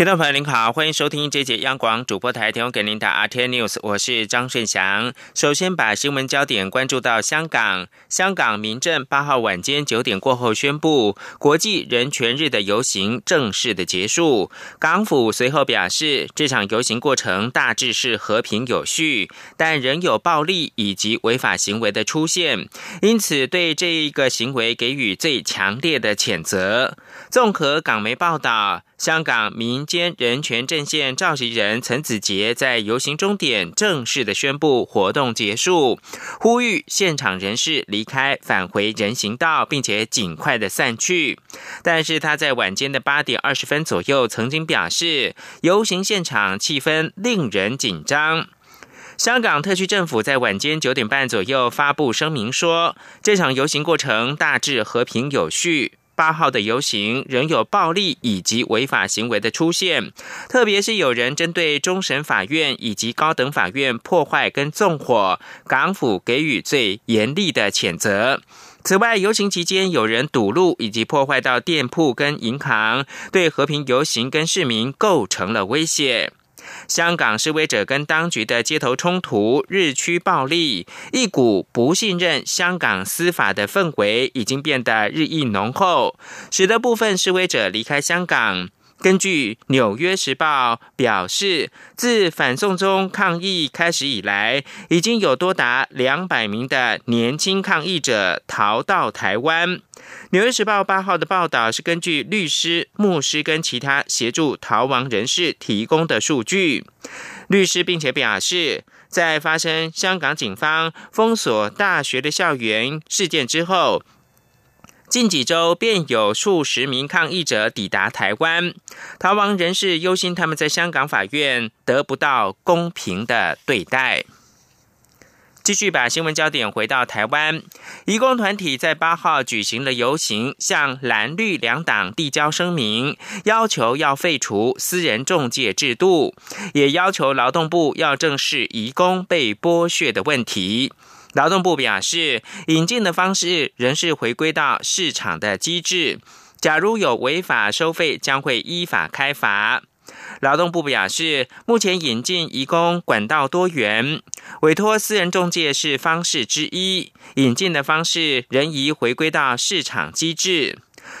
听众朋友您好，欢迎收听这节央广主播台提供给您的 RT News，我是张顺祥。首先把新闻焦点关注到香港，香港民政八号晚间九点过后宣布，国际人权日的游行正式的结束。港府随后表示，这场游行过程大致是和平有序，但仍有暴力以及违法行为的出现，因此对这一个行为给予最强烈的谴责。综合港媒报道。香港民间人权阵线召集人陈子杰在游行终点正式的宣布活动结束，呼吁现场人士离开，返回人行道，并且尽快的散去。但是他在晚间的八点二十分左右曾经表示，游行现场气氛令人紧张。香港特区政府在晚间九点半左右发布声明说，这场游行过程大致和平有序。八号的游行仍有暴力以及违法行为的出现，特别是有人针对终审法院以及高等法院破坏跟纵火，港府给予最严厉的谴责。此外，游行期间有人堵路以及破坏到店铺跟银行，对和平游行跟市民构成了威胁。香港示威者跟当局的街头冲突日趋暴力，一股不信任香港司法的氛围已经变得日益浓厚，使得部分示威者离开香港。根据《纽约时报》表示，自反送中抗议开始以来，已经有多达两百名的年轻抗议者逃到台湾。《纽约时报》八号的报道是根据律师、牧师跟其他协助逃亡人士提供的数据。律师并且表示，在发生香港警方封锁大学的校园事件之后。近几周便有数十名抗议者抵达台湾，逃亡人士忧心他们在香港法院得不到公平的对待。继续把新闻焦点回到台湾，移工团体在八号举行了游行，向蓝绿两党递交声明，要求要废除私人中介制度，也要求劳动部要正视移工被剥削的问题。劳动部表示，引进的方式仍是回归到市场的机制。假如有违法收费，将会依法开罚。劳动部表示，目前引进移工管道多元，委托私人中介是方式之一。引进的方式仍宜回归到市场机制。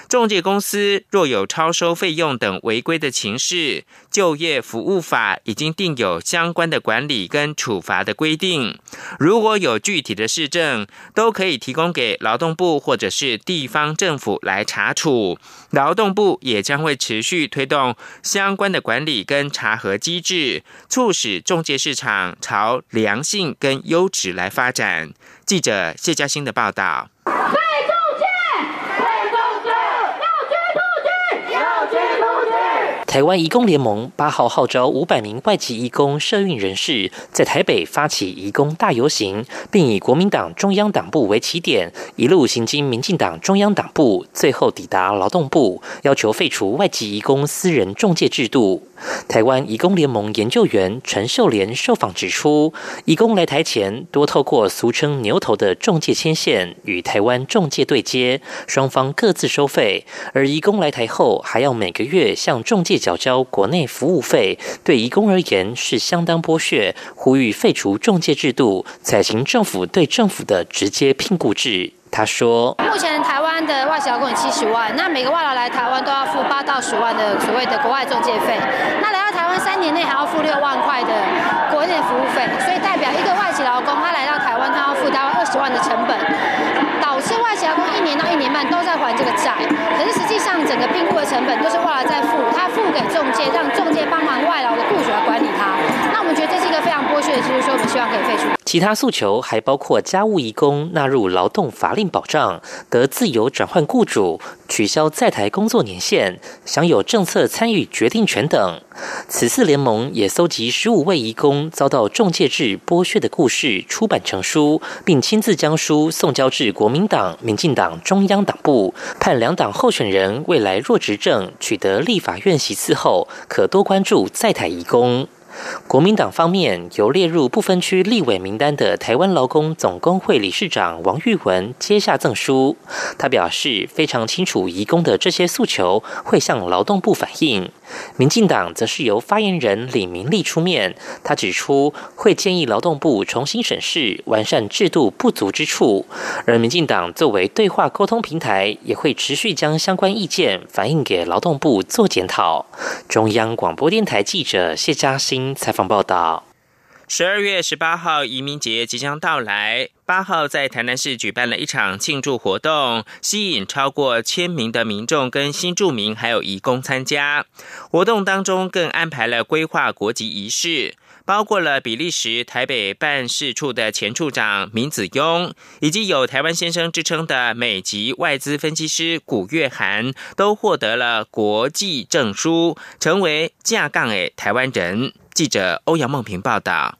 中介公司若有超收费用等违规的情事，就业服务法已经定有相关的管理跟处罚的规定。如果有具体的市政，都可以提供给劳动部或者是地方政府来查处。劳动部也将会持续推动相关的管理跟查核机制，促使中介市场朝良性跟优质来发展。记者谢嘉欣的报道。台湾移工联盟八号号召五百名外籍移工社运人士，在台北发起移工大游行，并以国民党中央党部为起点，一路行经民进党中央党部，最后抵达劳动部，要求废除外籍移工私人中介制度。台湾移工联盟研究员陈秀莲受访指出，移工来台前多透过俗称“牛头”的中介牵线，与台湾中介对接，双方各自收费；而移工来台后，还要每个月向中介缴交国内服务费，对移工而言是相当剥削。呼吁废除中介制度，采行政府对政府的直接聘雇制。他说：“目前台湾的外籍劳工有七十万，那每个外劳来台湾都要付八到十万的所谓的国外中介费。那来到台湾三年内还要付六万块的国内服务费，所以代表一个外籍劳工他来到台湾，他要付大概二十万的成本，导致外籍劳工一年都在还这个债。可是实际上整个聘雇的成本都是后来在付，他付给中介，让中介帮忙外劳的雇主来管理他。我觉得这是一个非常剥削。”去的，就是说我们希望可以废除。其他诉求还包括家务移工纳入劳动法令保障，得自由转换雇主，取消在台工作年限，享有政策参与决定权等。此次联盟也搜集十五位移工遭到中介制剥削的故事，出版成书，并亲自将书送交至国民党、民进党中央党部，盼两党候选人未来若执政取得立法院席次后，可多关注在台移工。国民党方面由列入不分区立委名单的台湾劳工总工会理事长王玉文接下赠书，他表示非常清楚移工的这些诉求，会向劳动部反映。民进党则是由发言人李明利出面，他指出会建议劳动部重新审视完善制度不足之处，而民进党作为对话沟通平台，也会持续将相关意见反映给劳动部做检讨。中央广播电台记者谢嘉欣采访报道。十二月十八号移民节即将到来，八号在台南市举办了一场庆祝活动，吸引超过千名的民众跟新住民还有移工参加。活动当中更安排了规划国籍仪式，包括了比利时台北办事处的前处长明子庸，以及有台湾先生之称的美籍外资分析师古月涵，都获得了国际证书，成为架杠诶台湾人。记者欧阳梦平报道。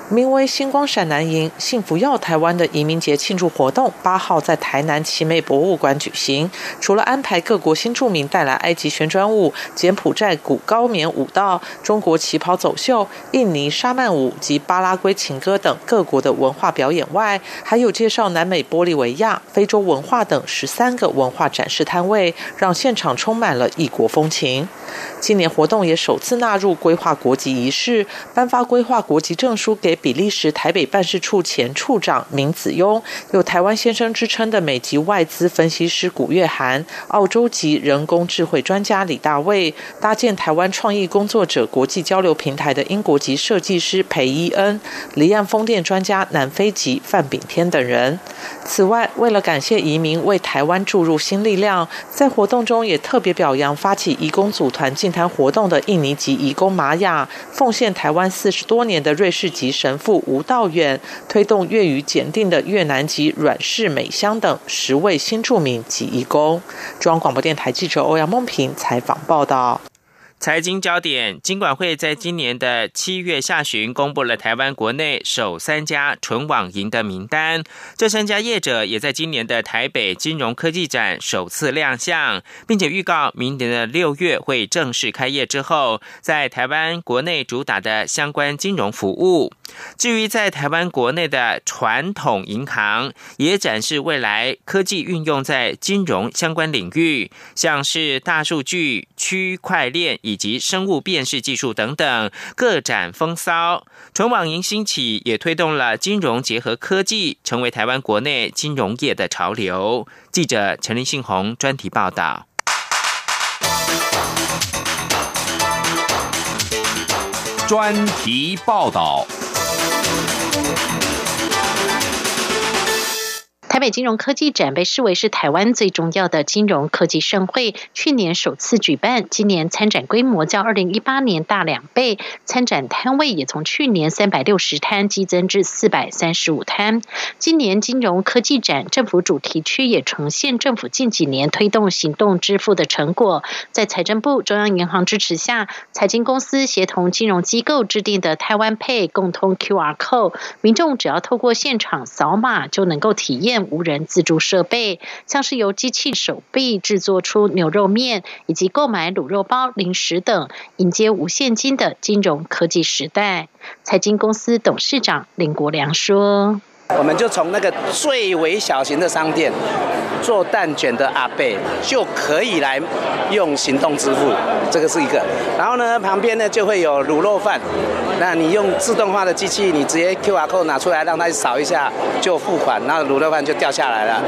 名为“星光闪南营幸福耀台湾”的移民节庆祝活动，八号在台南奇美博物馆举行。除了安排各国新住民带来埃及旋转舞、柬埔寨古高棉舞蹈、中国旗袍走秀、印尼沙曼舞及巴拉圭情歌等各国的文化表演外，还有介绍南美玻利维亚、非洲文化等十三个文化展示摊位，让现场充满了异国风情。今年活动也首次纳入规划国籍仪式，颁发规划国籍证书给比利时台北办事处前处长明子庸，有台湾先生之称的美籍外资分析师古月涵，澳洲籍人工智慧专家李大卫，搭建台湾创意工作者国际交流平台的英国籍设计师裴伊恩，离岸风电专家南非籍范炳天等人。此外，为了感谢移民为台湾注入新力量，在活动中也特别表扬发起移工组团进谈活动的印尼籍移工玛雅，奉献台湾四十多年的瑞士籍神父吴道远，推动粤语检定的越南籍阮氏美香等十位新著名及义工。中央广播电台记者欧阳梦平采访报道。财经焦点，金管会在今年的七月下旬公布了台湾国内首三家纯网银的名单。这三家业者也在今年的台北金融科技展首次亮相，并且预告明年的六月会正式开业之后，在台湾国内主打的相关金融服务。至于在台湾国内的传统银行，也展示未来科技运用在金融相关领域，像是大数据、区块链以及生物辨识技术等等，各展风骚。纯网银兴起，也推动了金融结合科技，成为台湾国内金融业的潮流。记者陈林信宏专题报道。专题报道。台北金融科技展被视为是台湾最重要的金融科技盛会，去年首次举办，今年参展规模较二零一八年大两倍，参展摊位也从去年三百六十摊激增至四百三十五摊。今年金融科技展政府主题区也呈现政府近几年推动行动支付的成果，在财政部、中央银行支持下，财经公司协同金融机构制定的台湾 Pay 共通 QR Code，民众只要透过现场扫码就能够体验。无人自助设备，像是由机器手臂制作出牛肉面，以及购买卤肉包、零食等，迎接无现金的金融科技时代。财经公司董事长林国良说。我们就从那个最为小型的商店做蛋卷的阿贝就可以来用行动支付，这个是一个。然后呢，旁边呢就会有卤肉饭，那你用自动化的机器，你直接 QR code 拿出来，让它扫一下就付款，那卤肉饭就掉下来了。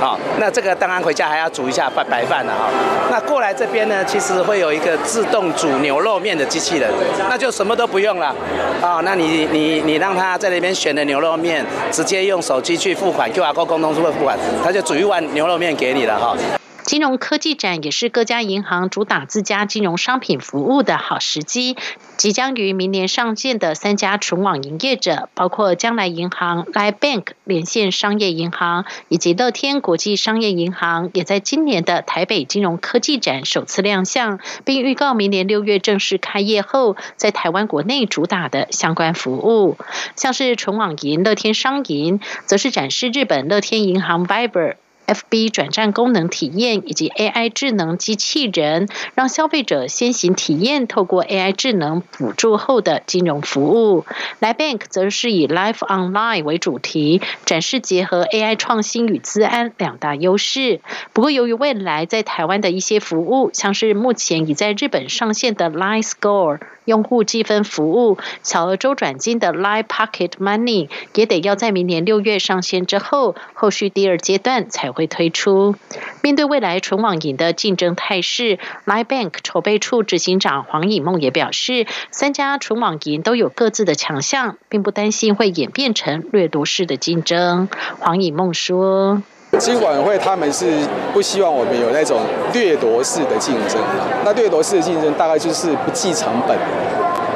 好，那这个当然回家还要煮一下白白饭了哈。那过来这边呢，其实会有一个自动煮牛肉面的机器人，那就什么都不用了。啊，那你你你让他在那边选的牛肉面。直接用手机去付款，QR code 共同付付款，他就煮一碗牛肉面给你了哈。金融科技展也是各家银行主打自家金融商品服务的好时机。即将于明年上线的三家纯网营业者，包括将来银行、Line Bank 连线商业银行以及乐天国际商业银行，也在今年的台北金融科技展首次亮相，并预告明年六月正式开业后，在台湾国内主打的相关服务。像是纯网银乐天商银，则是展示日本乐天银行 Viber。FB 转账功能体验以及 AI 智能机器人，让消费者先行体验透过 AI 智能辅助后的金融服务。来 Bank 则是以 Life Online 为主题，展示结合 AI 创新与资安两大优势。不过，由于未来在台湾的一些服务，像是目前已在日本上线的 Line Score。用户积分服务、小额周转金的 Line Pocket Money 也得要在明年六月上线之后，后续第二阶段才会推出。面对未来纯网银的竞争态势，Line Bank 筹备处执行长黄以梦也表示，三家纯网银都有各自的强项，并不担心会演变成掠夺式的竞争。黄以梦说。金管会他们是不希望我们有那种掠夺式的竞争，那掠夺式的竞争大概就是不计成本，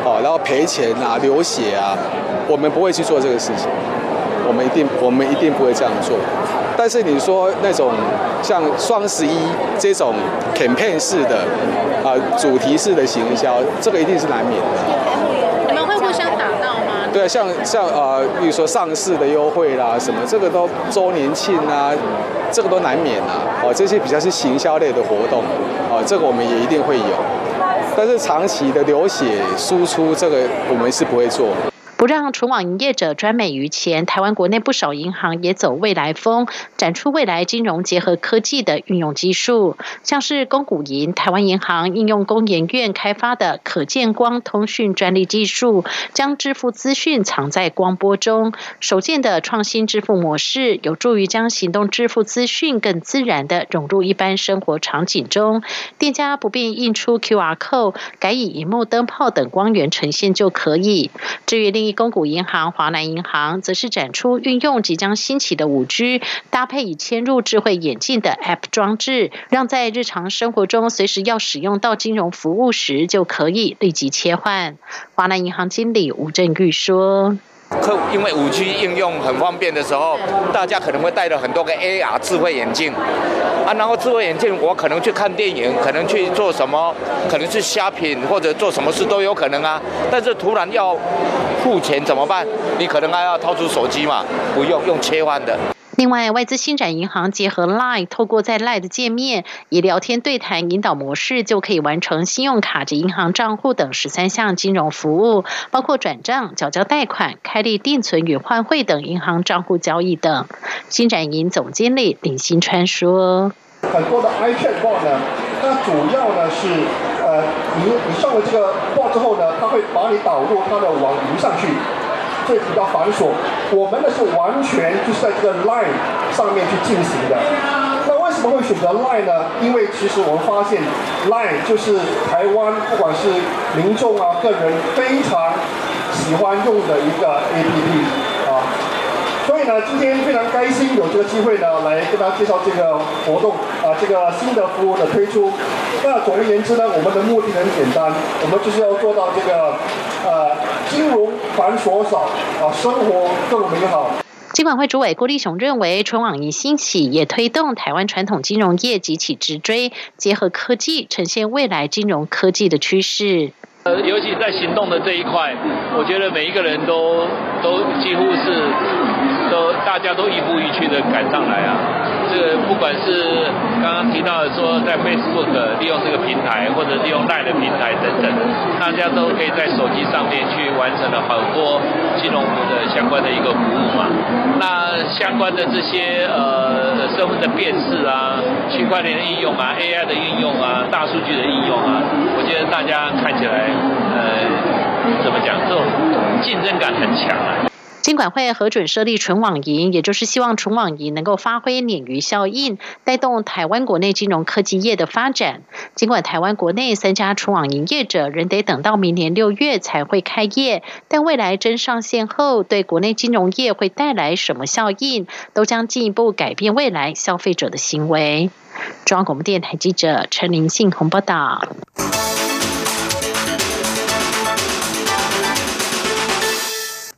哦，然后赔钱啊、流血啊，我们不会去做这个事情，我们一定我们一定不会这样做。但是你说那种像双十一这种 campaign 式的啊主题式的行销，这个一定是难免的。你们会互相打闹吗对，像像呃，比如说上市的优惠啦，什么这个都周年庆啊，这个都难免啊。哦，这些比较是行销类的活动，哦，这个我们也一定会有。但是长期的流血输出，这个我们是不会做。不让纯网营业者专美于前，台湾国内不少银行也走未来风，展出未来金融结合科技的运用技术，像是公股银，台湾银行应用工研院开发的可见光通讯专利技术，将支付资讯藏在光波中，首见的创新支付模式，有助于将行动支付资讯更自然的融入一般生活场景中，店家不必印出 QR code，改以荧幕灯泡等光源呈现就可以。至于另公股银行、华南银行则是展出运用即将兴起的五 G，搭配已嵌入智慧眼镜的 App 装置，让在日常生活中随时要使用到金融服务时，就可以立即切换。华南银行经理吴振玉说。客因为五 G 应用很方便的时候，大家可能会带了很多个 AR 智慧眼镜啊，然后智慧眼镜我可能去看电影，可能去做什么，可能是虾品或者做什么事都有可能啊。但是突然要付钱怎么办？你可能还要掏出手机嘛，不用用切换的。另外，外资新展银行结合 Line，透过在 Line 的界面以聊天对谈引导模式，就可以完成信用卡及银行账户等十三项金融服务，包括转账、缴交贷款、开立定存与换汇等银行账户交易等。新展银总经理林新川说：“很多的 iChat bot 呢，它主要呢是呃，你你上了这个 bot 之后呢，它会把你导入它的网银上去。”会比较繁琐，我们的是完全就是在这个 Line 上面去进行的。那为什么会选择 Line 呢？因为其实我们发现 Line 就是台湾不管是民众啊、个人非常喜欢用的一个 APP。以呢，今天非常开心有这个机会呢，来跟大家介绍这个活动啊，这个新的服务的推出。那总而言之呢，我们的目的很简单，我们就是要做到这个呃，金融繁琐少啊，生活更美好。金管会主委郭立雄认为，春网一兴起，也推动台湾传统金融业急起直追，结合科技，呈现未来金融科技的趋势。呃，尤其在行动的这一块，我觉得每一个人都都几乎是都大家都一步一趋的赶上来啊。这个不管是刚刚提到的说在 Facebook 利用这个平台，或者利用 Line 的平台等等，大家都可以在手机上面去完成了很多金融服的相关的一个服务嘛。那相关的这些呃身份的辨识啊，区块链的应用啊，AI 的应用啊，大数据的应用啊，我觉得大家看起来。呃，怎么讲？这种竞争感很强啊。金管会核准设立纯网银，也就是希望纯网银能够发挥鲶鱼效应，带动台湾国内金融科技业的发展。尽管台湾国内三家纯网银业者仍得等到明年六月才会开业，但未来真上线后，对国内金融业会带来什么效应，都将进一步改变未来消费者的行为。中央广播电台记者陈林信宏报道。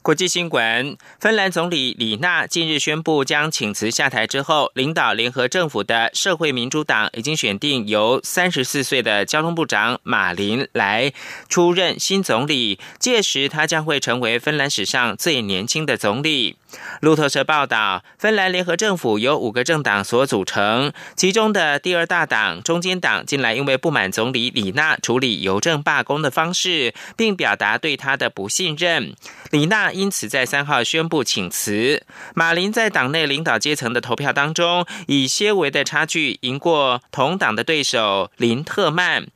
国际新闻：芬兰总理李娜近日宣布将请辞下台之后，领导联合政府的社会民主党已经选定由三十四岁的交通部长马林来出任新总理，届时他将会成为芬兰史上最年轻的总理。路透社报道，芬兰联合政府由五个政党所组成，其中的第二大党中间党近来因为不满总理李娜处理邮政罢工的方式，并表达对他的不信任，李娜因此在三号宣布请辞。马林在党内领导阶层的投票当中，以些微的差距赢过同党的对手林特曼。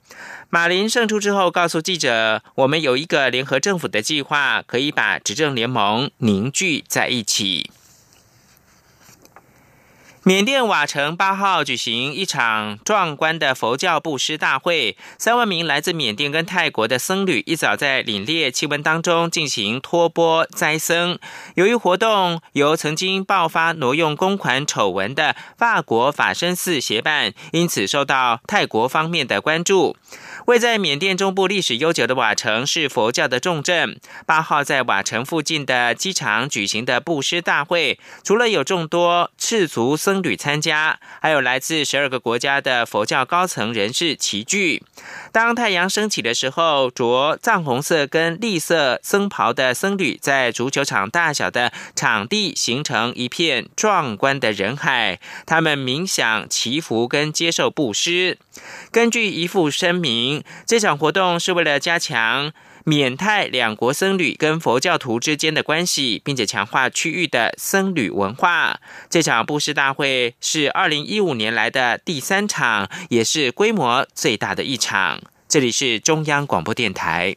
马林胜出之后，告诉记者：“我们有一个联合政府的计划，可以把执政联盟凝聚在一起。”缅甸瓦城八号举行一场壮观的佛教布施大会，三万名来自缅甸跟泰国的僧侣一早在凛冽气温当中进行托钵斋僧。由于活动由曾经爆发挪用公款丑闻的法国法身寺协办，因此受到泰国方面的关注。位在缅甸中部历史悠久的瓦城是佛教的重镇。八号在瓦城附近的机场举行的布施大会，除了有众多赤足僧侣参加，还有来自十二个国家的佛教高层人士齐聚。当太阳升起的时候，着藏红色跟绿色僧袍的僧侣在足球场大小的场地形成一片壮观的人海，他们冥想、祈福跟接受布施。根据一副声明，这场活动是为了加强缅泰两国僧侣跟佛教徒之间的关系，并且强化区域的僧侣文化。这场布施大会是二零一五年来的第三场，也是规模最大的一场。这里是中央广播电台。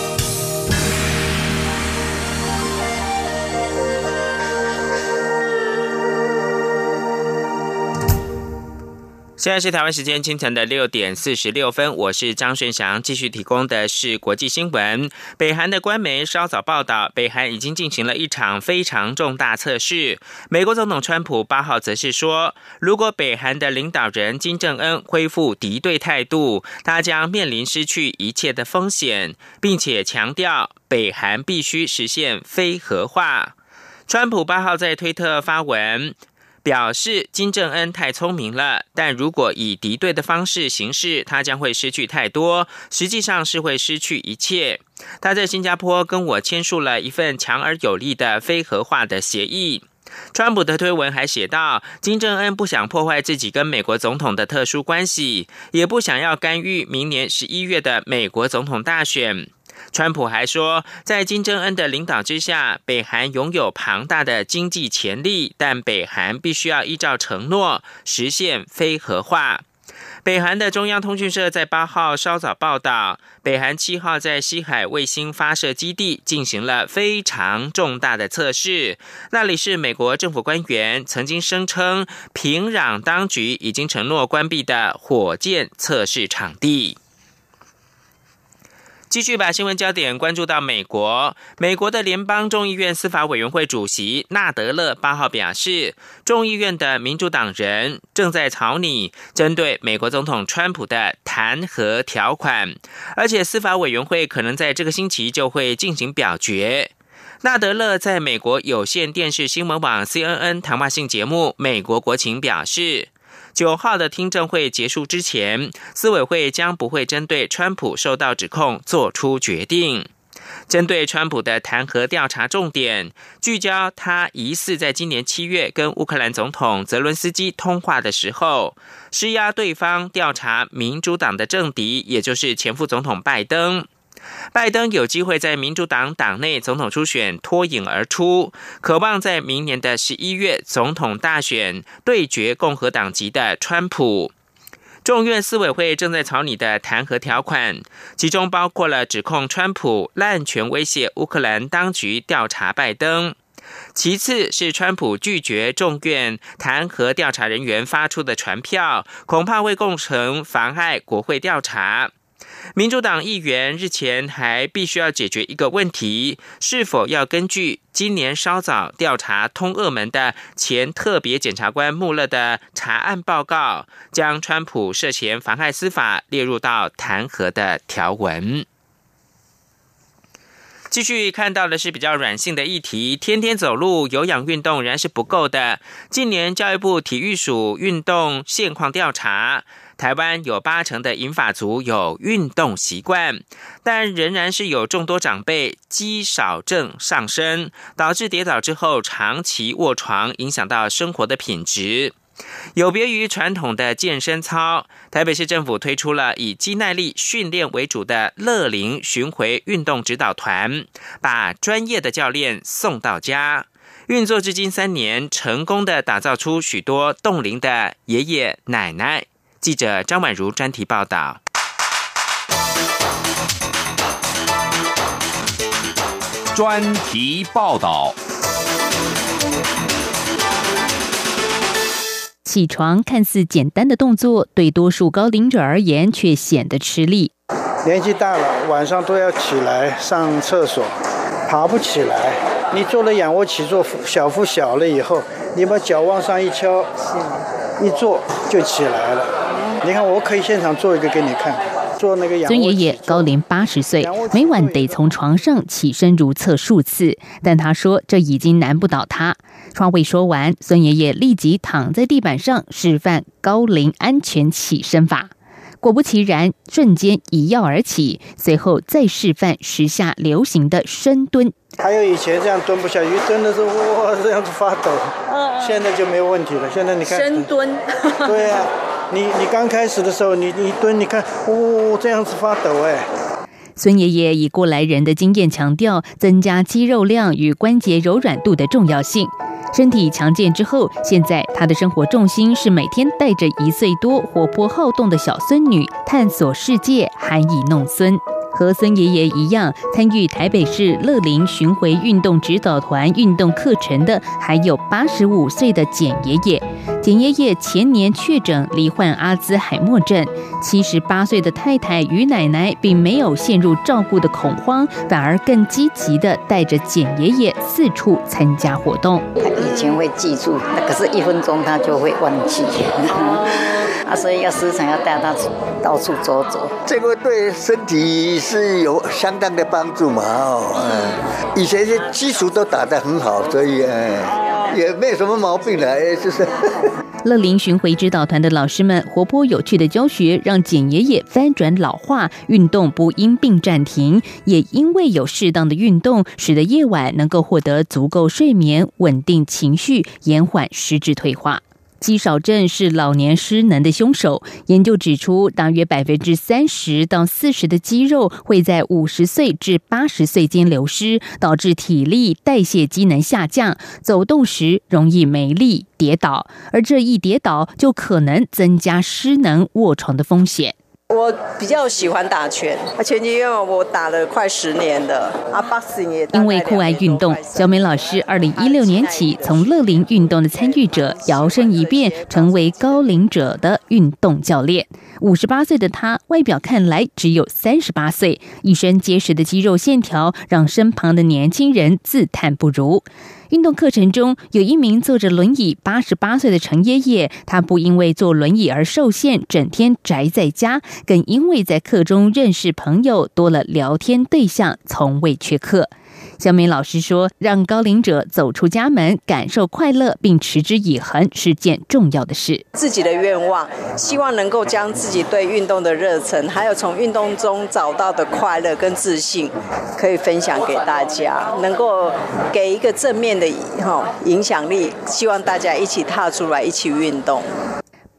现在是台湾时间清晨的六点四十六分，我是张顺祥，继续提供的是国际新闻。北韩的官媒稍早报道，北韩已经进行了一场非常重大测试。美国总统川普八号则是说，如果北韩的领导人金正恩恢复敌对态度，他将面临失去一切的风险，并且强调北韩必须实现非核化。川普八号在推特发文。表示金正恩太聪明了，但如果以敌对的方式行事，他将会失去太多，实际上是会失去一切。他在新加坡跟我签署了一份强而有力的非核化的协议。川普的推文还写道，金正恩不想破坏自己跟美国总统的特殊关系，也不想要干预明年十一月的美国总统大选。川普还说，在金正恩的领导之下，北韩拥有庞大的经济潜力，但北韩必须要依照承诺实现非核化。北韩的中央通讯社在八号稍早报道，北韩七号在西海卫星发射基地进行了非常重大的测试，那里是美国政府官员曾经声称平壤当局已经承诺关闭的火箭测试场地。继续把新闻焦点关注到美国。美国的联邦众议院司法委员会主席纳德勒八号表示，众议院的民主党人正在草拟针对美国总统川普的弹劾条款，而且司法委员会可能在这个星期就会进行表决。纳德勒在美国有线电视新闻网 CNN 谈话性节目《美国国情》表示。九号的听证会结束之前，司委会将不会针对川普受到指控做出决定。针对川普的弹劾调查重点聚焦他疑似在今年七月跟乌克兰总统泽伦斯基通话的时候，施压对方调查民主党的政敌，也就是前副总统拜登。拜登有机会在民主党党内总统初选脱颖而出，渴望在明年的十一月总统大选对决共和党籍的川普。众院司委会正在草拟的弹劾条款，其中包括了指控川普滥权威胁乌克兰当局调查拜登。其次是川普拒绝众院弹劾调查人员发出的传票，恐怕会构成妨碍国会调查。民主党议员日前还必须要解决一个问题：是否要根据今年稍早调查通俄门的前特别检察官穆勒的查案报告，将川普涉嫌妨害司法列入到弹劾的条文？继续看到的是比较软性的议题，天天走路有氧运动仍然是不够的。近年教育部体育署运动现况调查，台湾有八成的银发族有运动习惯，但仍然是有众多长辈肌少症上升，导致跌倒之后长期卧床，影响到生活的品质。有别于传统的健身操，台北市政府推出了以肌耐力训练为主的乐龄巡回运动指导团，把专业的教练送到家，运作至今三年，成功的打造出许多冻龄的爷爷奶奶。记者张婉如专题报道。专题报道。起床看似简单的动作，对多数高龄者而言却显得吃力。年纪大了，晚上都要起来上厕所，爬不起来。你做了仰卧起坐，小腹小了以后，你把脚往上一敲，一坐就起来了。你看，我可以现场做一个给你看。做那个孙爷爷高龄八十岁，每晚得从床上起身如厕数次，但他说这已经难不倒他。话未说完，孙爷爷立即躺在地板上示范高龄安全起身法。果不其然，瞬间一跃而起，随后再示范时下流行的深蹲。还有以前这样蹲不下去，真的是哇这样子发抖。现在就没有问题了。现在你看深蹲，对呀。你你刚开始的时候，你你蹲，你看，哦，这样子发抖哎。孙爷爷以过来人的经验强调，增加肌肉量与关节柔软度的重要性。身体强健之后，现在他的生活重心是每天带着一岁多活泼好动的小孙女探索世界，含饴弄孙。和孙爷爷一样参与台北市乐龄巡回运动指导团运动课程的，还有八十五岁的简爷爷。简爷爷前年确诊罹患阿兹海默症，七十八岁的太太与奶奶并没有陷入照顾的恐慌，反而更积极的带着简爷爷四处参加活动。以前会记住，可是一分钟他就会忘记。啊，所以要时常要带他到处走走，这个对身体是有相当的帮助嘛。哦，嗯，以前是基础都打得很好，所以嗯，也没有什么毛病了，哎，就是。乐龄巡回指导团的老师们活泼有趣的教学，让简爷爷翻转老化，运动不因病暂停，也因为有适当的运动，使得夜晚能够获得足够睡眠，稳定情绪，延缓失智退化。肌少症是老年失能的凶手。研究指出，大约百分之三十到四十的肌肉会在五十岁至八十岁间流失，导致体力代谢机能下降，走动时容易没力、跌倒，而这一跌倒就可能增加失能卧床的风险。我比较喜欢打拳，拳击因为我打了快十年的，啊，boxing 也。因为酷爱运动，小美老师二零一六年起从乐龄运动的参与者摇身一变，成为高龄者的运动教练。五十八岁的他，外表看来只有三十八岁，一身结实的肌肉线条让身旁的年轻人自叹不如。运动课程中有一名坐着轮椅八十八岁的陈爷爷，他不因为坐轮椅而受限，整天宅在家，更因为在课中认识朋友，多了聊天对象，从未缺课。小美老师说：“让高龄者走出家门，感受快乐，并持之以恒是件重要的事。自己的愿望，希望能够将自己对运动的热忱，还有从运动中找到的快乐跟自信，可以分享给大家，能够给一个正面的哈影响力。希望大家一起踏出来，一起运动。”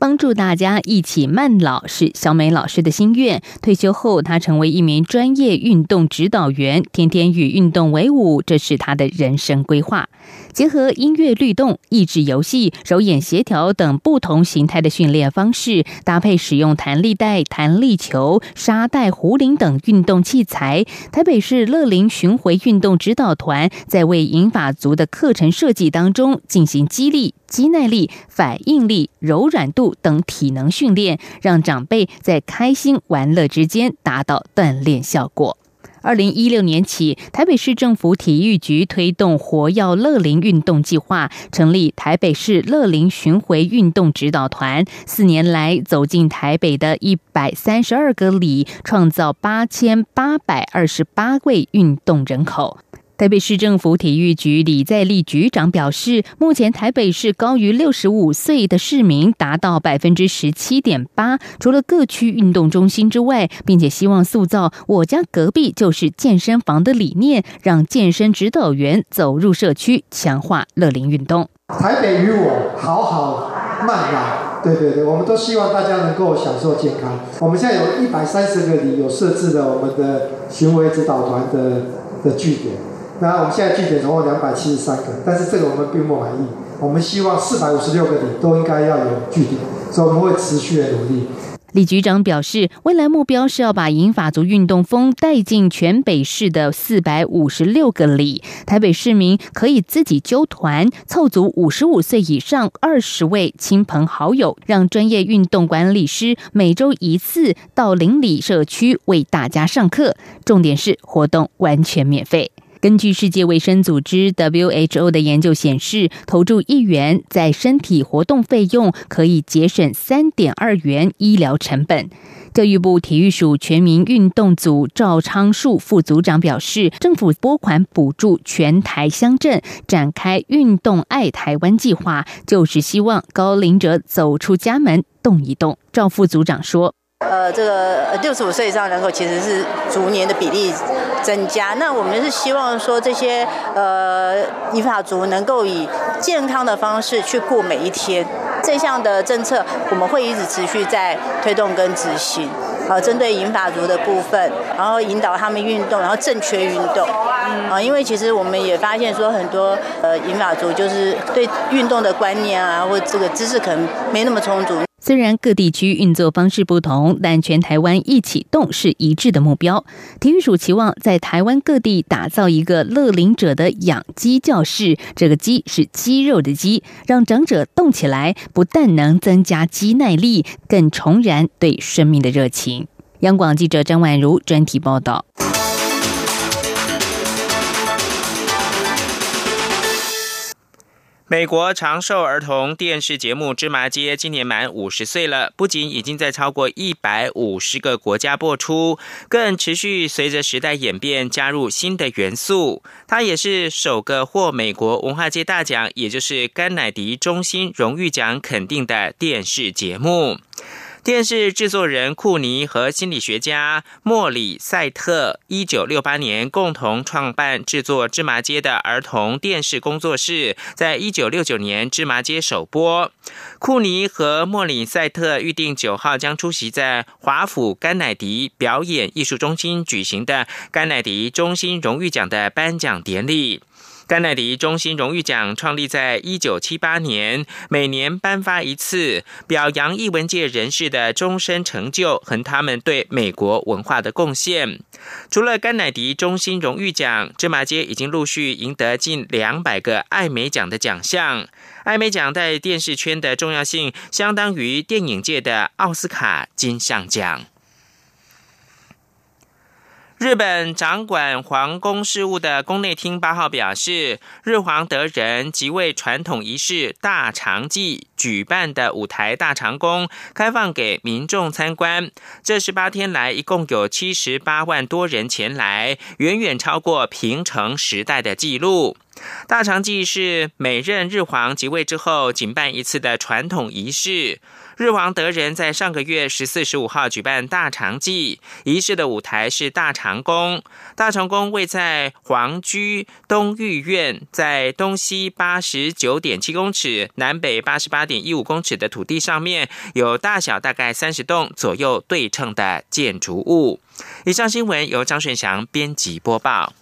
帮助大家一起慢老是小美老师的心愿。退休后，她成为一名专业运动指导员，天天与运动为伍，这是她的人生规划。结合音乐律动、益智游戏、手眼协调等不同形态的训练方式，搭配使用弹力带、弹力球、沙袋、壶铃等运动器材，台北市乐龄巡回运动指导团在为银发族的课程设计当中进行激励。肌耐力、反应力、柔软度等体能训练，让长辈在开心玩乐之间达到锻炼效果。二零一六年起，台北市政府体育局推动活跃乐龄运动计划，成立台北市乐龄巡回运动指导团。四年来，走进台北的一百三十二个里，创造八千八百二十八位运动人口。台北市政府体育局李在立局长表示，目前台北市高于六十五岁的市民达到百分之十七点八。除了各区运动中心之外，并且希望塑造“我家隔壁就是健身房”的理念，让健身指导员走入社区，强化乐龄运动。台北与我好好慢吧，对对对，我们都希望大家能够享受健康。我们现在有一百三十个里有设置了我们的行为指导团的的据点。那我们现在据点总共两百七十三个，但是这个我们并不满意。我们希望四百五十六个里都应该要有据点，所以我们会持续的努力。李局长表示，未来目标是要把银发族运动风带进全北市的四百五十六个里。台北市民可以自己揪团，凑足五十五岁以上二十位亲朋好友，让专业运动管理师每周一次到邻里社区为大家上课。重点是活动完全免费。根据世界卫生组织 （WHO） 的研究显示，投注一元在身体活动费用可以节省三点二元医疗成本。教育部体育署全民运动组赵昌树副组长表示，政府拨款补助全台乡镇展开“运动爱台湾”计划，就是希望高龄者走出家门动一动。赵副组长说。呃，这个六十五岁以上人口其实是逐年的比例增加。那我们是希望说这些呃银发族能够以健康的方式去过每一天。这项的政策我们会一直持续在推动跟执行。呃，针对银发族的部分，然后引导他们运动，然后正确运动。啊，因为其实我们也发现说很多呃银发族就是对运动的观念啊，或这个知识可能没那么充足。虽然各地区运作方式不同，但全台湾一起动是一致的目标。体育署期望在台湾各地打造一个乐龄者的养鸡教室，这个“鸡”是肌肉的“鸡”，让长者动起来，不但能增加肌耐力，更重燃对生命的热情。央广记者张婉如专题报道。美国长寿儿童电视节目《芝麻街》今年满五十岁了，不仅已经在超过一百五十个国家播出，更持续随着时代演变加入新的元素。它也是首个获美国文化界大奖，也就是甘乃迪中心荣誉奖肯定的电视节目。电视制作人库尼和心理学家莫里塞特，一九六八年共同创办制作《芝麻街》的儿童电视工作室，在一九六九年《芝麻街》首播。库尼和莫里塞特预定九号将出席在华府甘乃迪表演艺术中心举行的甘乃迪中心荣誉奖的颁奖典礼。甘乃迪中心荣誉奖创立在一九七八年，每年颁发一次，表扬艺文界人士的终身成就和他们对美国文化的贡献。除了甘乃迪中心荣誉奖，芝麻街已经陆续赢得近两百个艾美奖的奖项。艾美奖在电视圈的重要性，相当于电影界的奥斯卡金像奖。日本掌管皇宫事务的宫内厅八号表示，日皇德仁即位传统仪式大长祭举办的舞台大长宫开放给民众参观。这十八天来，一共有七十八万多人前来，远远超过平成时代的记录。大长祭是每任日皇即位之后仅办一次的传统仪式。日王德仁在上个月十四、十五号举办大长祭仪式的舞台是大长宫。大长宫位在皇居东御苑，在东西八十九点七公尺、南北八十八点一五公尺的土地上面，有大小大概三十栋左右对称的建筑物。以上新闻由张顺祥编辑播报。